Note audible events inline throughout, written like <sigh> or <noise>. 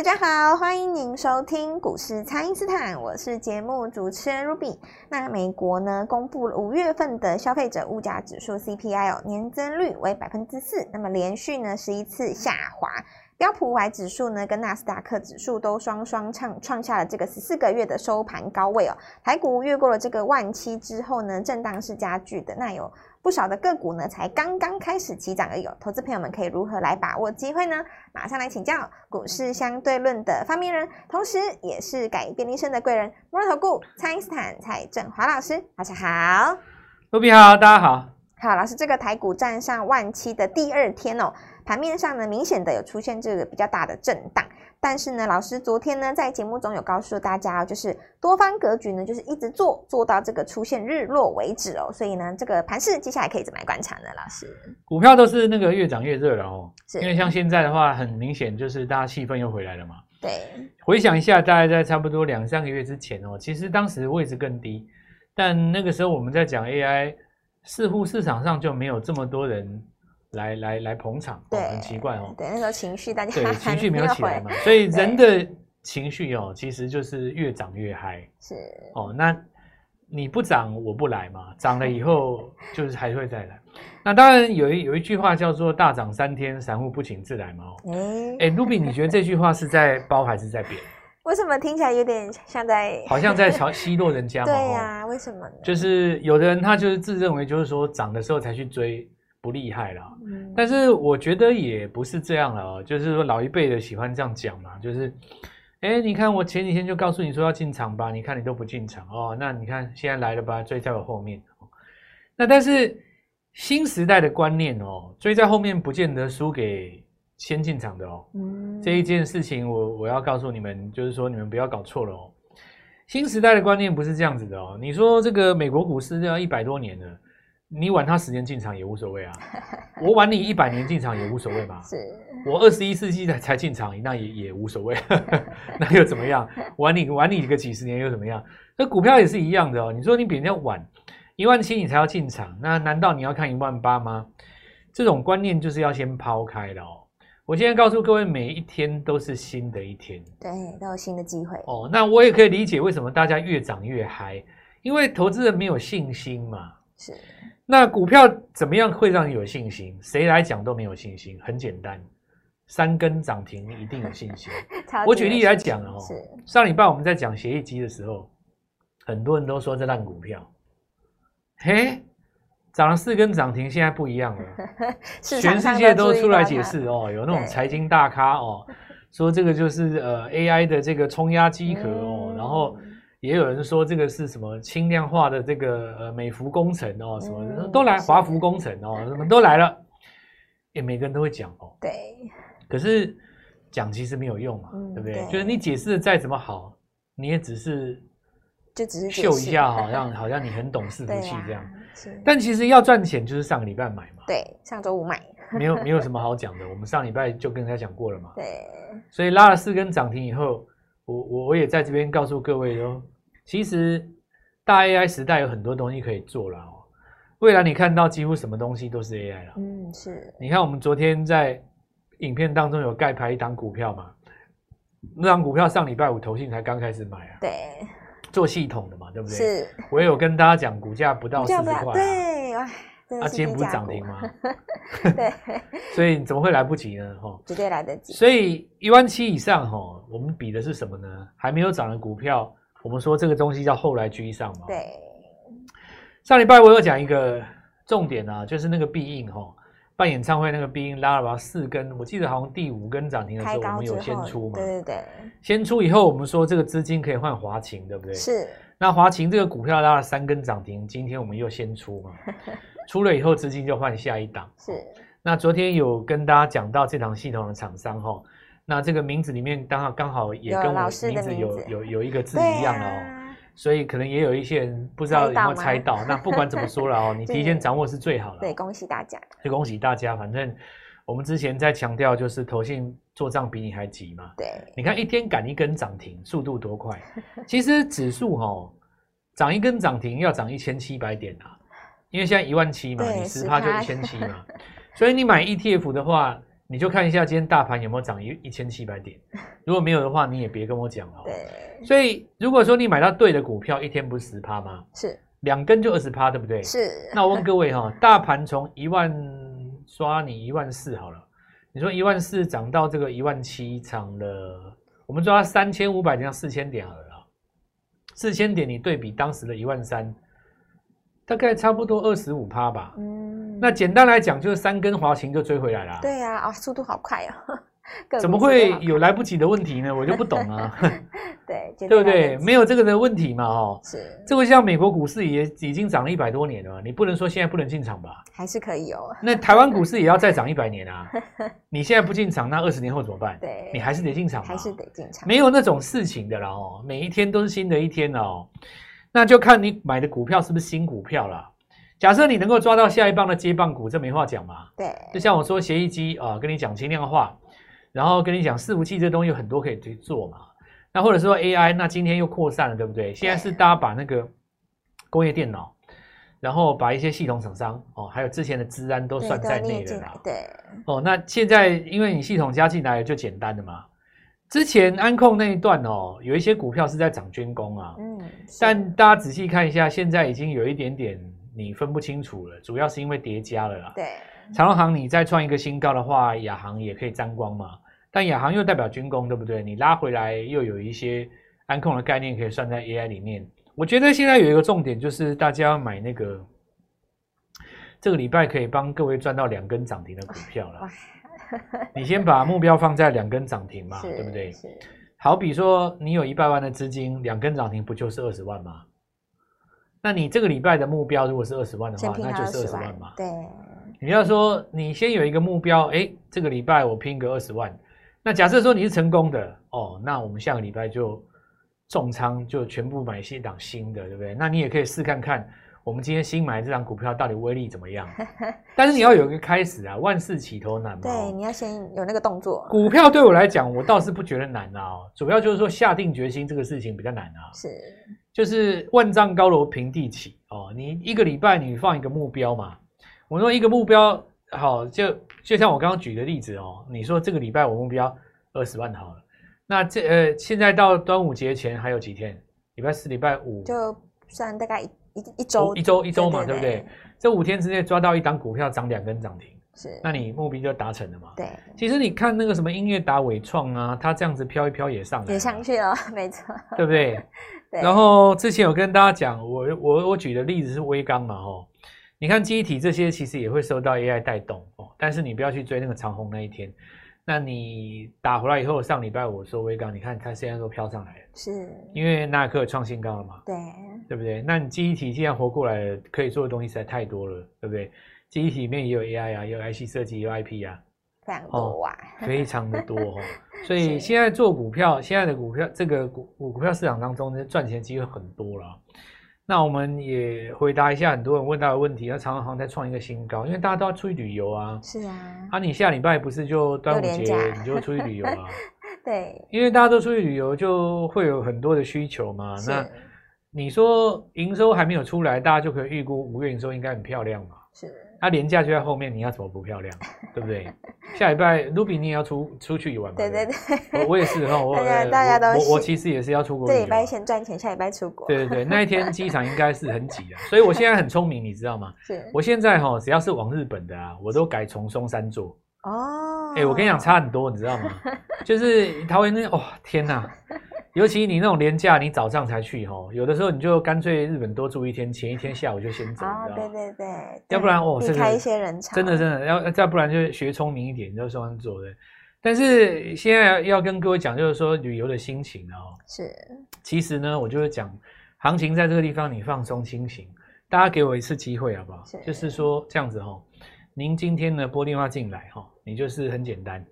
大家好，欢迎您收听股市蔡因斯坦，我是节目主持人 Ruby。那美国呢，公布了五月份的消费者物价指数 CPI 哦，年增率为百分之四，那么连续呢十一次下滑。标普五百指数呢，跟纳斯达克指数都双双创创下了这个十四个月的收盘高位哦。台股越过了这个万七之后呢，震荡是加剧的。那有不少的个股呢，才刚刚开始起涨而已。投资朋友们可以如何来把握机会呢？马上来请教股市相对论的发明人，同时也是改变一生的贵人——摩尔投顾蔡因斯坦蔡振华老师。大家好，卢比好，大家好。好，老师，这个台股站上万七的第二天哦，盘面上呢，明显的有出现这个比较大的震荡。但是呢，老师昨天呢在节目中有告诉大家，就是多方格局呢，就是一直做做到这个出现日落为止哦。所以呢，这个盘势接下来可以怎么来观察呢？老师，股票都是那个越涨越热了哦。是，因为像现在的话，很明显就是大家气氛又回来了嘛。对，回想一下，大概在差不多两三个月之前哦，其实当时位置更低，但那个时候我们在讲 AI，似乎市场上就没有这么多人。来来来捧场，对、哦，很奇怪哦。对，那时候情绪大家对 <laughs> 情绪没有起来嘛，所以人的情绪哦，其实就是越涨越嗨。是哦，那你不涨我不来嘛，涨了以后就是还会再来。那当然有一有一句话叫做“大涨三天，散户不请自来”嘛。哎哎，Ruby，你觉得这句话是在包还是在贬？<laughs> 为什么听起来有点像在 <laughs> 好像在嘲奚落人家嘛？对呀、啊，为什么呢？就是有的人他就是自认为就是说涨的时候才去追。不厉害了，但是我觉得也不是这样了哦。就是说老一辈的喜欢这样讲嘛，就是，哎，你看我前几天就告诉你说要进场吧，你看你都不进场哦。那你看现在来了吧，追在我后面。那但是新时代的观念哦，追在后面不见得输给先进场的哦。这一件事情我我要告诉你们，就是说你们不要搞错了哦。新时代的观念不是这样子的哦。你说这个美国股市要一百多年了。你晚他十年进场也无所谓啊，我晚你一百年进场也无所谓嘛。是，我二十一世纪才才进场，那也也无所谓，<laughs> 那又怎么样？晚你晚你个几十年又怎么样？那股票也是一样的哦。你说你比人家晚一万七，你才要进场，那难道你要看一万八吗？这种观念就是要先抛开的哦。我现在告诉各位，每一天都是新的一天，对，都有新的机会哦。那我也可以理解为什么大家越涨越嗨，因为投资人没有信心嘛。是。那股票怎么样会让你有信心？谁来讲都没有信心。很简单，三根涨停你一定有信心。<laughs> 我举例来讲哦，上礼拜我们在讲协议机的时候，很多人都说这烂股票，嘿，涨了四根涨停，现在不一样了，<laughs> 全世界都出来解释哦，有那种财经大咖哦，说这个就是呃 AI 的这个冲压机壳哦，然后。也有人说这个是什么轻量化的这个呃美孚工程哦，什么都来华孚工程哦，什么都来了，也每个人都会讲哦。对。可是讲其实没有用嘛，对不对？就是你解释的再怎么好，你也只是就只是秀一下，<laughs> 好像好像你很懂伺服器这样。是。但其实要赚钱，就是上个礼拜买嘛。对，上周五买。没有没有什么好讲的，<laughs> 我们上礼拜就跟大家讲过了嘛。对。所以拉了四根涨停以后。我我我也在这边告诉各位哦，其实大 AI 时代有很多东西可以做了哦。未来你看到几乎什么东西都是 AI 了。嗯，是。你看我们昨天在影片当中有盖牌一档股票嘛？那档股票上礼拜五投信才刚开始买啊。对。做系统的嘛，对不对？是。我也有跟大家讲，股价不到四十块。对。啊，今天不是涨停吗？<laughs> 对，<laughs> 所以怎么会来不及呢？哈，绝对来得及。所以一万七以上，哈，我们比的是什么呢？还没有涨的股票，我们说这个东西叫后来居上嘛。对。上礼拜我有讲一个重点啊，就是那个必应哈，办演唱会那个必应拉了吧四根，我记得好像第五根涨停的时候，我们有先出嘛。对对对。先出以后，我们说这个资金可以换华勤，对不对？是。那华勤这个股票拉了三根涨停，今天我们又先出嘛。<laughs> 出了以后，资金就换下一档。是，那昨天有跟大家讲到这档系统的厂商哈，那这个名字里面刚好刚好也跟我名字有有有一个字一样哦，所以可能也有一些人不知道有没有猜到。那不管怎么说了哦，<laughs> 你提前掌握是最好的。对，恭喜大家！就恭喜大家，反正我们之前在强调，就是投信做账比你还急嘛。对，你看一天赶一根涨停，速度多快！其实指数哈涨一根涨停要涨一千七百点啊。因为现在一万七嘛，你十趴就一千七嘛，<laughs> 所以你买 ETF 的话，你就看一下今天大盘有没有涨一一千七百点，如果没有的话，你也别跟我讲了。对，所以如果说你买到对的股票，一天不是十趴吗？是，两根就二十趴，对不对？是。那我问各位哈，大盘从一万刷你一万四好了，你说一万四涨到这个一万七，涨了，我们抓三千五百点到四千点好了。四千点，你对比当时的一万三，大概差不多二十五趴吧。嗯，那简单来讲，就是三根滑行就追回来了。对呀，啊，速度好快哦。<laughs> 怎么会有来不及的问题呢？我就不懂啊。<laughs> 对，对不对？没有这个的问题嘛？哦，是。这个像美国股市也已经涨了一百多年了，你不能说现在不能进场吧？还是可以哦。那台湾股市也要再涨一百年啊！<laughs> 你现在不进场，那二十年后怎么办？对，你还是得进场，还是得进场。没有那种事情的啦哦，每一天都是新的一天哦。那就看你买的股票是不是新股票了。假设你能够抓到下一棒的接棒股，这没话讲嘛。对，就像我说协议机啊，跟你讲轻量化。然后跟你讲，伺服器这东西有很多可以去做嘛。那或者说 AI，那今天又扩散了，对不对？现在是大家把那个工业电脑，然后把一些系统厂商哦，还有之前的资安都算在内了啦。对。哦，那现在因为你系统加进来就简单的嘛。之前安控那一段哦，有一些股票是在涨军工啊。嗯。但大家仔细看一下，现在已经有一点点你分不清楚了，主要是因为叠加了啦。对。长荣航，你再创一个新高的话，亚航也可以沾光嘛。但亚航又代表军工，对不对？你拉回来又有一些安控的概念可以算在 AI 里面。我觉得现在有一个重点就是大家要买那个这个礼拜可以帮各位赚到两根涨停的股票了。<laughs> 你先把目标放在两根涨停嘛，对不对？好比说你有一百万的资金，两根涨停不就是二十万吗？那你这个礼拜的目标如果是二十万的话，那就是二十万嘛。对。你要说你先有一个目标，哎，这个礼拜我拼个二十万。那假设说你是成功的哦，那我们下个礼拜就重仓，就全部买一档新的，对不对？那你也可以试看看，我们今天新买的这张股票到底威力怎么样？<laughs> 但是你要有一个开始啊，万事起头难嘛。对，你要先有那个动作。股票对我来讲，我倒是不觉得难啊，主要就是说下定决心这个事情比较难啊。是，就是万丈高楼平地起哦，你一个礼拜你放一个目标嘛。我说一个目标好，就就像我刚刚举的例子哦，你说这个礼拜我目标二十万好了，那这呃现在到端午节前还有几天？礼拜四、礼拜五就算大概一一一周一周一周嘛，对不对？这五天之内抓到一档股票涨两根涨停，是，那你目标就达成了嘛？对。其实你看那个什么音乐达、伟创啊，它这样子飘一飘也上来，也上去了，没错，对不对？<laughs> 对。然后之前有跟大家讲，我我我举的例子是微刚嘛，吼。你看记忆体这些其实也会受到 AI 带动哦，但是你不要去追那个长虹那一天。那你打回来以后，上礼拜我说微刚，你看它现在都飘上来了，是，因为纳克创新高了嘛，对，对不对？那你记忆体既然活过来了，可以做的东西实在太多了，对不对？记忆体里面也有 AI 啊，也有 IC 设计，也有 IP 啊，非常多啊，哦、非常的多哦。<laughs> 所以现在做股票，现在的股票这个股股票市场当中呢，赚钱机会很多了。那我们也回答一下很多人问到的问题。那长荣航在创一个新高，因为大家都要出去旅游啊。是啊。啊，你下礼拜不是就端午节，你就出去旅游啊？<laughs> 对。因为大家都出去旅游，就会有很多的需求嘛。那你说营收还没有出来，大家就可以预估五月营收应该很漂亮嘛？是。它廉价就在后面，你要怎么不漂亮？对不对？<laughs> 下礼拜，Ruby 你也要出出去玩吗？对对对，我我也是 <laughs> 哈，我大家大家都我我其实也是要出国。这礼拜先赚钱，下礼拜出国。对对对，那一天机场应该是很挤的，所以我现在很聪明，你知道吗？是。我现在哈，只要是往日本的啊，我都改从松山坐。哦。哎，我跟你讲，差很多，你知道吗？就是桃园那哦，天哪！<laughs> 尤其你那种廉价，你早上才去吼，有的时候你就干脆日本多住一天，前一天下午就先走，哦，对对对，要不然哦，避开一些人潮，真的真的要再不然就学聪明一点，就这样做的。但是现在要要跟各位讲，就是说旅游的心情哦，是，其实呢，我就会讲，行情在这个地方你放松心情，大家给我一次机会好不好？是，就是说这样子哈，您今天呢拨电话进来哈，你就是很简单。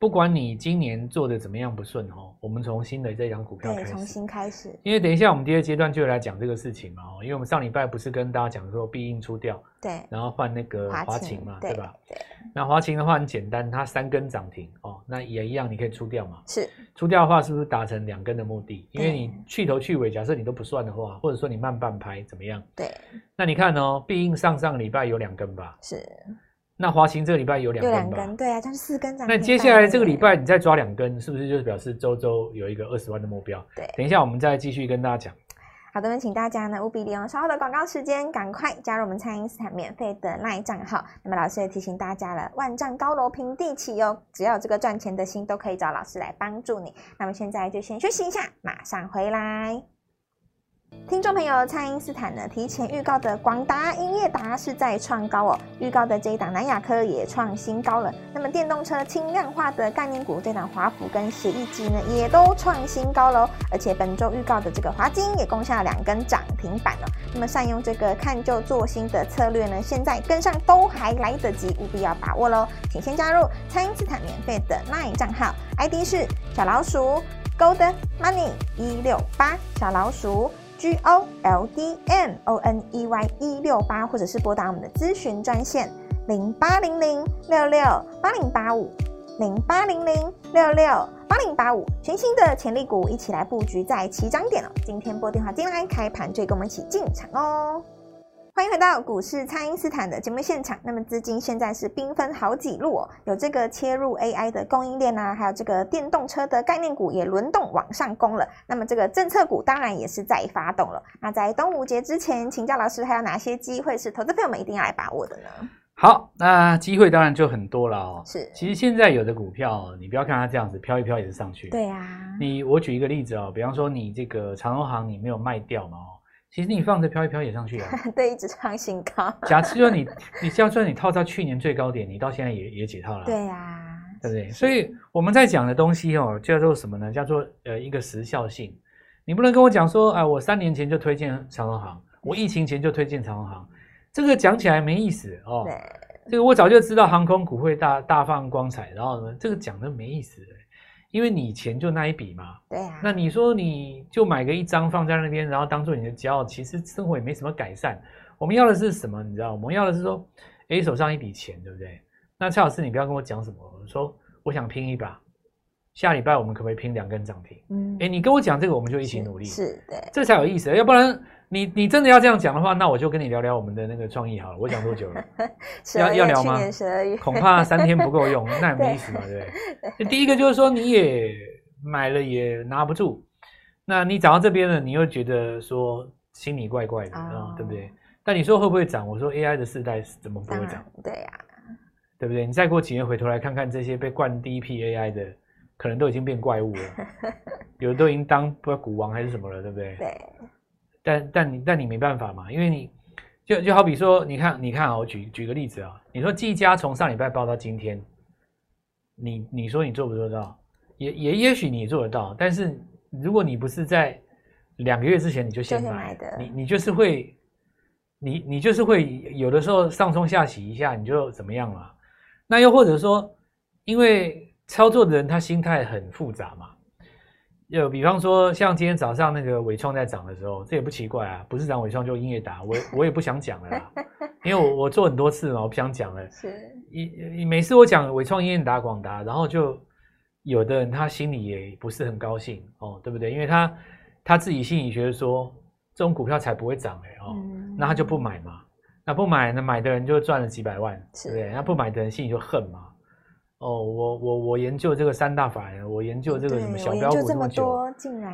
不管你今年做的怎么样不顺哦，我们从新的这张股票开始，重新开始。因为等一下我们第二阶段就会来讲这个事情嘛哦，因为我们上礼拜不是跟大家讲说必应出掉，对，然后换那个华擎嘛，对吧？对。那华擎的话很简单，它三根涨停哦，那也一样，你可以出掉嘛。是。出掉的话，是不是达成两根的目的？因为你去头去尾，假设你都不算的话，或者说你慢半拍怎么样？对。那你看哦，必应上上礼拜有两根吧？是。那华勤这个礼拜有两根吧？有两根，对啊，就是四根涨。那接下来这个礼拜你再抓两根，是不是就是表示周周有一个二十万的目标？对，等一下我们再继续跟大家讲。好的，那请大家呢务必利用稍后的广告时间，赶快加入我们蔡因斯坦免费的 LINE 账号。那么老师也提醒大家了，万丈高楼平地起哦，只要有这个赚钱的心，都可以找老师来帮助你。那么现在就先休息一下，马上回来。听众朋友，蔡因斯坦呢提前预告的广达、英业达是在创高哦，预告的这一档南亚科也创新高了。那么电动车轻量化的概念股，这档华孚跟协议机呢也都创新高喽。而且本周预告的这个华金也攻下了两根涨停板了。那么善用这个看旧做新的策略呢，现在跟上都还来得及，务必要把握喽。请先加入蔡因斯坦免费的 LINE 账号，ID 是小老鼠 Gold Money 一六八小老鼠。G O L D M O N E Y 一六八，或者是拨打我们的咨询专线零八零零六六八零八五零八零零六六八零八五，全新的潜力股，一起来布局在起涨点了。今天拨电话进来，开盘就跟我们一起进场哦。欢迎回到股市，蔡因斯坦的节目现场。那么资金现在是兵分好几路哦，有这个切入 AI 的供应链啊，还有这个电动车的概念股也轮动往上攻了。那么这个政策股当然也是在发动了。那在端午节之前，请教老师还有哪些机会是投资朋友们一定要来把握的呢？好，那机会当然就很多了哦。是，其实现在有的股票，你不要看它这样子飘一飘也是上去。对啊。你我举一个例子哦，比方说你这个长荣行你没有卖掉嘛哦。其实你放着飘一飘也上去了，<laughs> 对，一直创新高。假设说你，你就算你套在去年最高点，你到现在也也解套了。对呀、啊，对不对？所以我们在讲的东西哦，叫做什么呢？叫做呃一个时效性。你不能跟我讲说，哎、呃，我三年前就推荐长荣航，我疫情前就推荐长荣航，这个讲起来没意思哦。对，这个我早就知道航空股会大大放光彩，然后呢，这个讲的没意思。因为你钱就那一笔嘛，对呀、啊。那你说你就买个一张放在那边，然后当做你的骄傲，其实生活也没什么改善。我们要的是什么？你知道，我们要的是说，诶，手上一笔钱，对不对？那蔡老师，你不要跟我讲什么，我说我想拼一把，下礼拜我们可不可以拼两根涨停？嗯，诶，你跟我讲这个，我们就一起努力，是，是对，这才有意思。要不然。你你真的要这样讲的话，那我就跟你聊聊我们的那个创意好了。我讲多久了？<laughs> 要要聊吗？恐怕三天不够用，<laughs> 那也没意思嘛，对不 <laughs> 对？第一个就是说你也买了也拿不住，那你涨到这边了，你又觉得说心里怪怪的啊、哦，对不对？但你说会不会涨？我说 AI 的世代怎么不会涨？对呀、啊，对不对？你再过几年回头来看看这些被灌第一批 AI 的，可能都已经变怪物了，有的都已经当不知道股王还是什么了，对不对？对。但但你但你没办法嘛，因为你就就好比说，你看你看啊，我举举个例子啊，你说技嘉从上礼拜报到今天，你你说你做不做到？也也也许你做得到，但是如果你不是在两个月之前你就先买，买的你你就是会，你你就是会有的时候上冲下洗一下，你就怎么样了？那又或者说，因为操作的人他心态很复杂嘛。就比方说，像今天早上那个伟创在涨的时候，这也不奇怪啊，不是涨伟创就英业达，我我也不想讲了啦，因为我我做很多次嘛，我不想讲了。是，你每次我讲伟创、英业达、广达，然后就有的人他心里也不是很高兴哦，对不对？因为他他自己心里觉得说这种股票才不会涨哎哦、嗯，那他就不买嘛，那不买那买的人就赚了几百万，对不对？那不买的人心里就恨嘛。哦，我我我研究这个三大法人，我研究这个什么小标股这么久，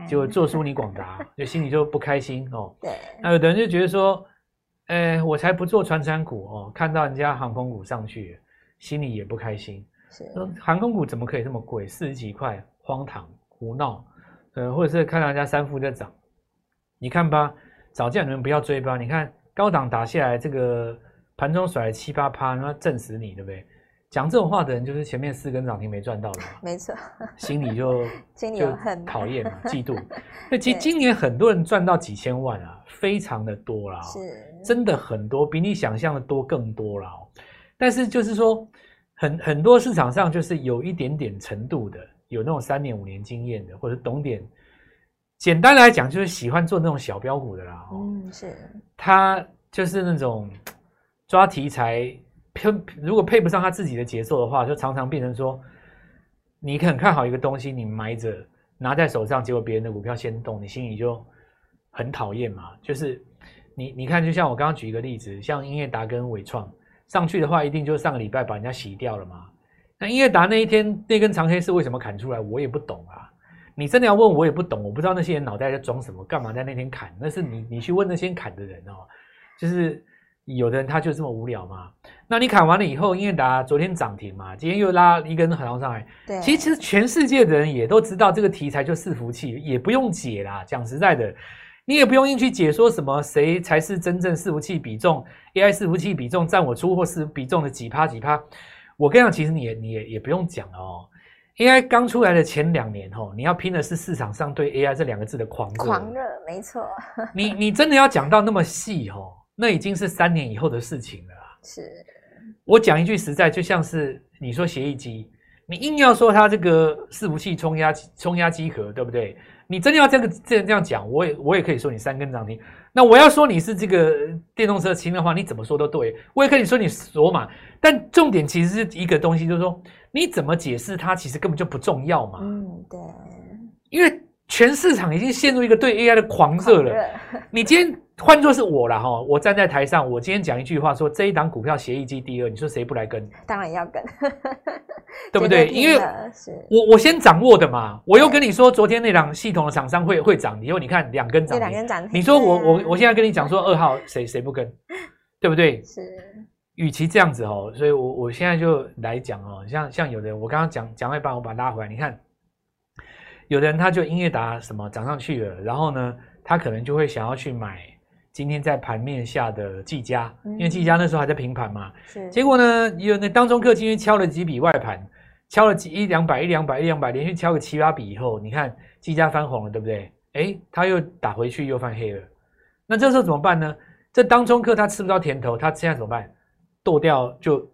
就做输你广达，<laughs> 就心里就不开心哦。对，那有的人就觉得说，哎，我才不做传产股哦，看到人家航空股上去，心里也不开心。是，航空股怎么可以这么贵？四十几块，荒唐胡闹。呃，或者是看到人家三富在涨，你看吧，早叫你们不要追吧。你看高档打下来，这个盘中甩了七八趴，那震死你，对不对？讲这种话的人，就是前面四根涨停没赚到的，<laughs> 没错，心里就 <laughs> 心里就很讨厌嘛，嫉妒。<laughs> 那其实今年很多人赚到几千万啊，非常的多啦，是真的很多，比你想象的多更多啦。但是就是说，很很多市场上就是有一点点程度的，有那种三年五年经验的，或者懂点。简单来讲，就是喜欢做那种小标股的啦。嗯，是。他就是那种抓题材。配如果配不上他自己的节奏的话，就常常变成说，你很看好一个东西，你埋着拿在手上，结果别人的股票先动，你心里就很讨厌嘛。就是你你看，就像我刚刚举一个例子，像英业达跟纬创，上去的话，一定就上个礼拜把人家洗掉了嘛。那英业达那一天那根长黑是为什么砍出来？我也不懂啊。你真的要问我也不懂，我不知道那些人脑袋在装什么，干嘛在那天砍？那是你你去问那些砍的人哦。就是有的人他就这么无聊嘛。那你砍完了以后，英业达昨天涨停嘛，今天又拉一根很长上来。对，其实全世界的人也都知道这个题材就伺服器，也不用解啦。讲实在的。你也不用硬去解说什么谁才是真正伺服器比重，AI 伺服器比重占我出货是比重的几趴几趴。我跟你讲，其实你也你也也不用讲哦。AI 刚出来的前两年哦，你要拼的是市场上对 AI 这两个字的狂热。狂热，没错。你你真的要讲到那么细哦，那已经是三年以后的事情了。是。我讲一句实在，就像是你说协议机，你硬要说它这个伺服器冲压冲压机壳，对不对？你真的要这个这样这样讲，我也我也可以说你三根涨停。那我要说你是这个电动车轻的话，你怎么说都对。我也可以说你锁码，但重点其实是一个东西，就是说你怎么解释它，其实根本就不重要嘛。嗯，对。因为全市场已经陷入一个对 AI 的狂热了。你今天换作是我了哈，我站在台上，我今天讲一句话说这一档股票协议机第二，你说谁不来跟？当然要跟。<laughs> 对不对？因为我我先掌握的嘛，我又跟你说，昨天那档系统的厂商会会涨，以后你看两根涨，两根涨停。你说我我我现在跟你讲说二号谁谁不跟，对不对？是。与其这样子哦，所以我我现在就来讲哦，像像有的人，我刚刚讲讲到一半，我把它拉回来，你看，有的人他就音乐达什么涨上去了，然后呢，他可能就会想要去买。今天在盘面下的技嘉，因为技嘉那时候还在平盘嘛，是。结果呢，有那当中客今天敲了几笔外盘，敲了几一两百一两百一两百，连续敲个七八笔以后，你看技嘉翻红了，对不对？诶，他又打回去又翻黑了，那这时候怎么办呢？这当中客他吃不到甜头，他现在怎么办？剁掉就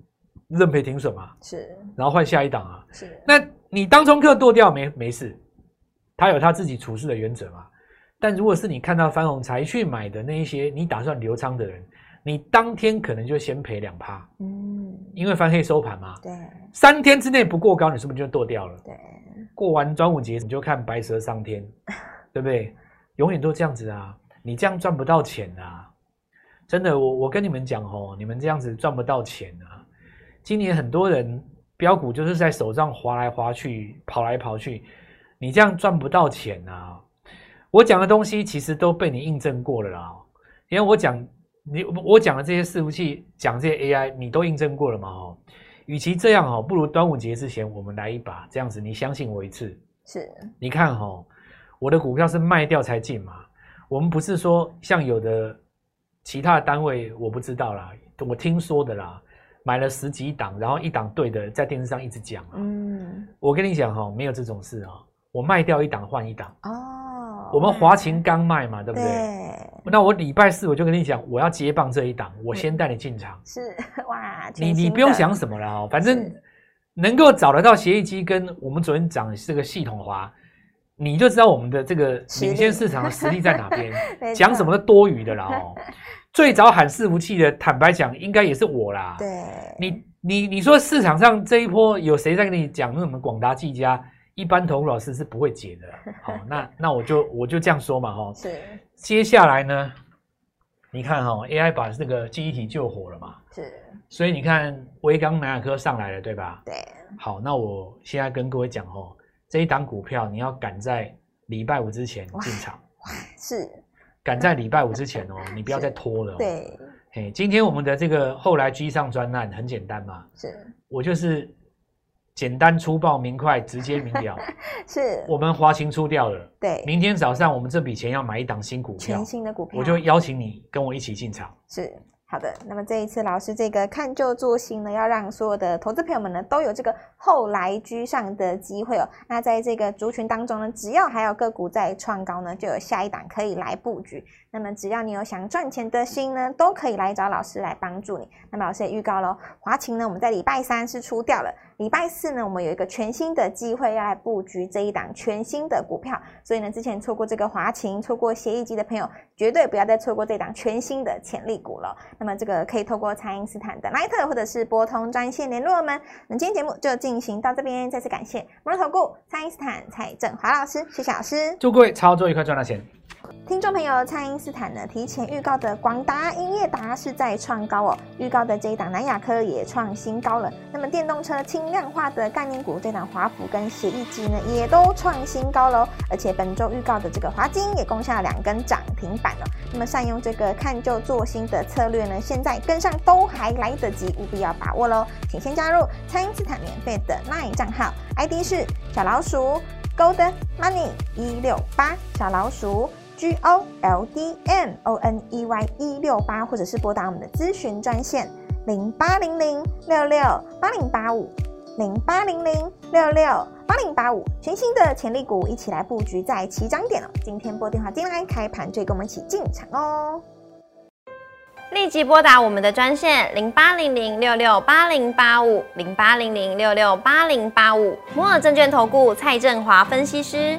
认赔停损嘛，是。然后换下一档啊，是。那你当中客剁掉没没事，他有他自己处事的原则嘛。但如果是你看到翻红才去买的那一些，你打算留仓的人，你当天可能就先赔两趴，嗯，因为翻黑收盘嘛，对，三天之内不过高，你是不是就剁掉了？对，过完端午节你就看白蛇上天，<laughs> 对不对？永远都这样子啊，你这样赚不到钱啊！真的，我我跟你们讲哦，你们这样子赚不到钱啊！今年很多人标股就是在手上划来划去，跑来跑去，你这样赚不到钱啊！我讲的东西其实都被你印证过了啦，因为我讲你我讲的这些伺服器，讲这些 AI，你都印证过了嘛？哈，与其这样哈，不如端午节之前我们来一把，这样子你相信我一次。是，你看哈，我的股票是卖掉才进嘛，我们不是说像有的其他的单位，我不知道啦，我听说的啦，买了十几档，然后一档对的在电视上一直讲啊。嗯，我跟你讲哈，没有这种事啊，我卖掉一档换一档。哦。我们华勤刚卖嘛，对不对？对。那我礼拜四我就跟你讲，我要接棒这一档，我先带你进场。是 <laughs> 哇，你你不用想什么了哦，反正能够找得到协议机跟我们昨天讲的这个系统华，你就知道我们的这个领先市场的实力在哪边。<laughs> 讲什么都多余的啦哦。<laughs> 最早喊伺服器的，坦白讲，应该也是我啦。对。你你你说市场上这一波有谁在跟你讲那什么广达、技嘉？一般投顾老师是不会解的，<laughs> 好，那那我就我就这样说嘛，哈，是。接下来呢，你看哈，AI 把这个记忆体救活了嘛，是。所以你看威刚南亚科上来了，对吧？对。好，那我现在跟各位讲哦，这一档股票你要赶在礼拜五之前进场，哇，<laughs> 是。赶在礼拜五之前哦，<laughs> 你不要再拖了。对。嘿，今天我们的这个后来居上专案很简单嘛，是。我就是。简单粗暴明快直接明了，<laughs> 是我们华勤出掉了。对，明天早上我们这笔钱要买一档新股票，全新的股票，我就邀请你跟我一起进场。是。好的，那么这一次老师这个看旧做新呢，要让所有的投资朋友们呢都有这个后来居上的机会哦。那在这个族群当中呢，只要还有个股在创高呢，就有下一档可以来布局。那么只要你有想赚钱的心呢，都可以来找老师来帮助你。那么老师也预告了，华勤呢，我们在礼拜三是出掉了，礼拜四呢，我们有一个全新的机会要来布局这一档全新的股票。所以呢，之前错过这个华勤、错过协议机的朋友，绝对不要再错过这档全新的潜力股了。那么这个可以透过蔡因斯坦的 LINE 或者是拨通专线联络我们。那今天节目就进行到这边，再次感谢摩尔投顾蔡因斯坦蔡正华老师，谢谢老师，祝各位操作愉快，赚到钱。听众朋友，蔡因斯坦呢提前预告的广达、英业达是在创高哦，预告的这一档南亚科也创新高了。那么电动车轻量化的概念股，这档华孚跟协义机呢也都创新高喽。而且本周预告的这个华金也攻下了两根涨停板了。那么善用这个看旧做新的策略呢，现在跟上都还来得及，务必要把握喽。请先加入蔡因斯坦免费的 LINE 账号，ID 是小老鼠 Gold Money 一六八小老鼠。G O L D M O N E Y 一六八，或者是拨打我们的咨询专线零八零零六六八零八五零八零零六六八零八五，全新的潜力股，一起来布局在起涨点哦。今天拨电话进来，开盘就跟我们一起进场哦。立即拨打我们的专线零八零零六六八零八五零八零零六六八零八五，摩尔证券投顾蔡振华分析师。